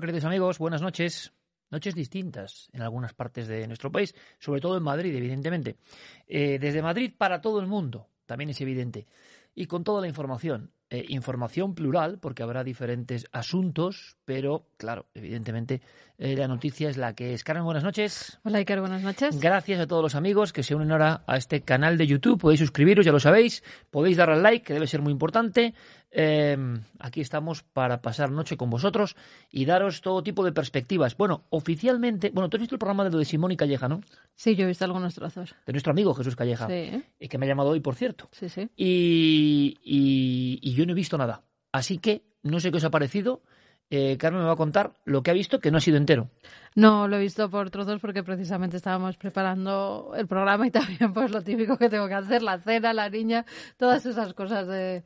Hola, queridos amigos, buenas noches. Noches distintas en algunas partes de nuestro país, sobre todo en Madrid, evidentemente. Eh, desde Madrid para todo el mundo, también es evidente. Y con toda la información. Eh, información plural, porque habrá diferentes asuntos, pero, claro, evidentemente eh, la noticia es la que es. Carmen, buenas noches. Hola, Iker, buenas noches. Gracias a todos los amigos que se unen ahora a este canal de YouTube. Podéis suscribiros, ya lo sabéis. Podéis dar al like, que debe ser muy importante. Eh, aquí estamos para pasar noche con vosotros y daros todo tipo de perspectivas. Bueno, oficialmente, bueno, tú has visto el programa de lo de Simón y Calleja, ¿no? Sí, yo he visto algunos trozos. De nuestro amigo Jesús Calleja. Sí. Y que me ha llamado hoy, por cierto. Sí, sí. Y, y, y yo no he visto nada. Así que no sé qué os ha parecido. Eh, Carmen me va a contar lo que ha visto, que no ha sido entero. No, lo he visto por trozos porque precisamente estábamos preparando el programa y también pues lo típico que tengo que hacer, la cena, la niña, todas esas cosas de,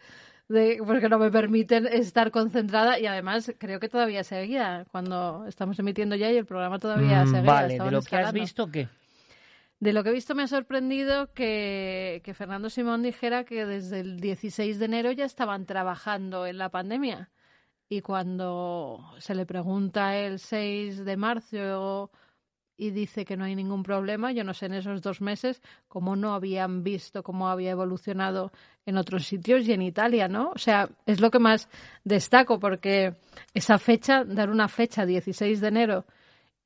de porque no me permiten estar concentrada y además creo que todavía seguía cuando estamos emitiendo ya y el programa todavía Mm, seguía. vale, de lo que has visto, ¿qué? De lo que he visto me ha sorprendido que, que Fernando Simón dijera que desde el 16 de enero ya estaban trabajando en la pandemia. Y cuando se le pregunta el 6 de marzo y dice que no hay ningún problema, yo no sé en esos dos meses cómo no habían visto cómo había evolucionado en otros sitios y en Italia, ¿no? O sea, es lo que más destaco porque esa fecha, dar una fecha 16 de enero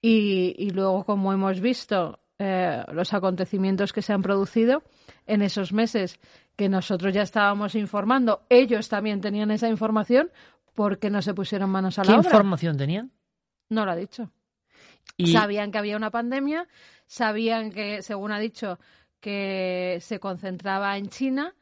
y, y luego, como hemos visto, eh, los acontecimientos que se han producido en esos meses que nosotros ya estábamos informando, ellos también tenían esa información porque no se pusieron manos a ¿Qué la obra. información tenían? No lo ha dicho. Y Sabían que había una pandemia, sabían que, según ha dicho, que se concentraba en China,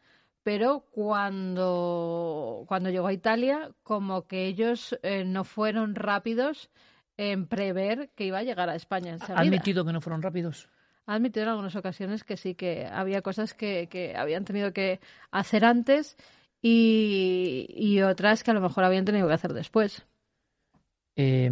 pero cuando, cuando llegó a Italia, como que ellos eh, no fueron rápidos en prever que iba a llegar a España enseguida. ha admitido que no fueron rápidos. Ha admitido en algunas ocasiones que sí, que había cosas que, que habían tenido que hacer antes y, y otras que a lo mejor habían tenido que hacer después. Eh,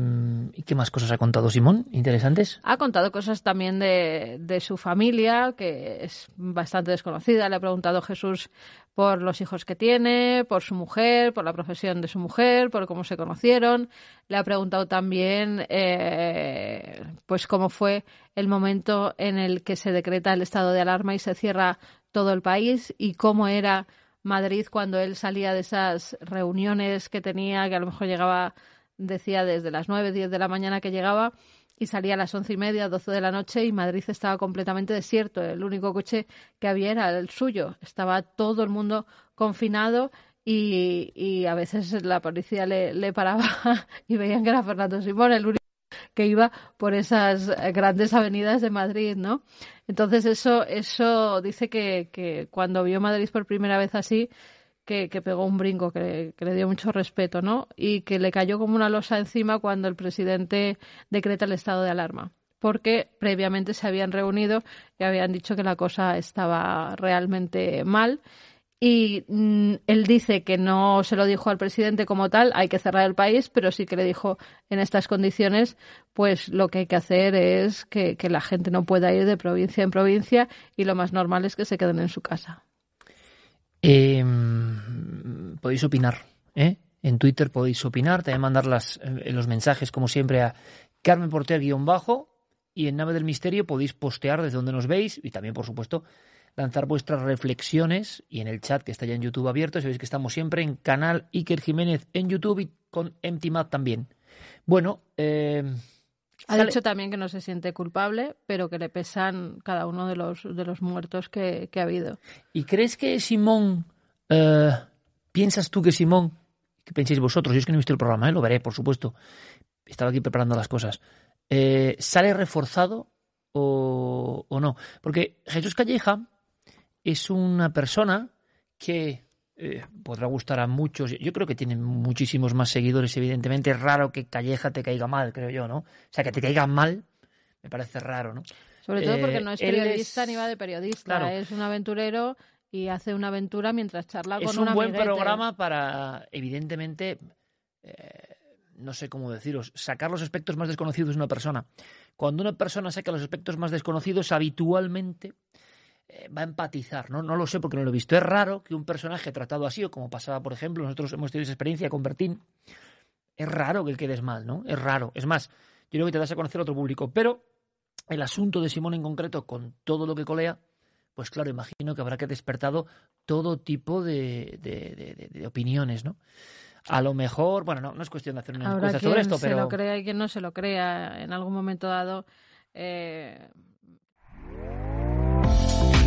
qué más cosas ha contado Simón? ¿Interesantes? Ha contado cosas también de, de, su familia, que es bastante desconocida. Le ha preguntado Jesús por los hijos que tiene, por su mujer, por la profesión de su mujer, por cómo se conocieron. Le ha preguntado también eh, pues cómo fue el momento en el que se decreta el estado de alarma y se cierra todo el país y cómo era Madrid cuando él salía de esas reuniones que tenía, que a lo mejor llegaba, decía, desde las nueve, diez de la mañana que llegaba y salía a las once y media, doce de la noche y Madrid estaba completamente desierto. El único coche que había era el suyo. Estaba todo el mundo confinado y, y a veces la policía le, le paraba y veían que era Fernando Simón el único que iba por esas grandes avenidas de Madrid, ¿no? Entonces eso, eso dice que, que cuando vio Madrid por primera vez así, que, pegó un brinco, que, le dio mucho respeto, ¿no? Y que le cayó como una losa encima cuando el presidente decreta el estado de alarma. Porque previamente se habían reunido y habían dicho que la cosa estaba realmente mal. Y mm, él dice que no se lo dijo al presidente como tal, hay que cerrar el país, pero sí que le dijo en estas condiciones, pues lo que hay que hacer es que la gente no pueda ir de provincia en provincia y lo más normal es que se queden en su casa. Eh, podéis opinar, ¿eh? En Twitter podéis opinar, también mandar las, eh, los mensajes, como siempre, a Carmen Porter-bajo y en Nave del Misterio podéis postear desde donde nos veis y también, por supuesto, lanzar vuestras reflexiones y en el chat que está ya en YouTube abierto. Sabéis que estamos siempre en canal Iker Jiménez en YouTube y con Empty también. Bueno, eh, ha dicho también que no se siente culpable, pero que le pesan cada uno de los, de los muertos que, ha habido. ¿Y crees que Simón, eh, piensas tú que Simón, que penséis vosotros, yo es que no he visto el programa, ¿eh? lo veré, por supuesto, estaba aquí preparando las cosas, eh, ¿sale reforzado o, o no? Porque Jesús Calleja es una persona que eh, podrá gustar a muchos. Yo creo que tiene muchísimos más seguidores, evidentemente. Es raro que Calleja te caiga mal, creo yo, ¿no? O sea, que te caiga mal me parece raro, ¿no? Sobre todo porque no es eh, periodista ni va de periodista, es un aventurero y hace una aventura mientras charla con un Es un buen programa para, evidentemente, eh, no sé cómo deciros, sacar los aspectos más desconocidos de una persona. Cuando una persona saca los aspectos más desconocidos, habitualmente eh, va a empatizar, ¿no? No lo sé porque no lo he visto. Es raro que un personaje tratado así, o como pasaba, por ejemplo, nosotros hemos tenido esa experiencia con Bertín, es raro que él quedes mal, ¿no? Es raro. Es más, yo creo que te das a conocer a otro público. Pero el asunto de Simón en concreto, con todo lo que colea, pues claro, imagino que habrá que despertado todo tipo de, de, opiniones, ¿no? A lo mejor, bueno, no, no es cuestión de hacer una encuesta sobre esto, pero... se lo crea y quien no se lo crea en algún momento dado... Eh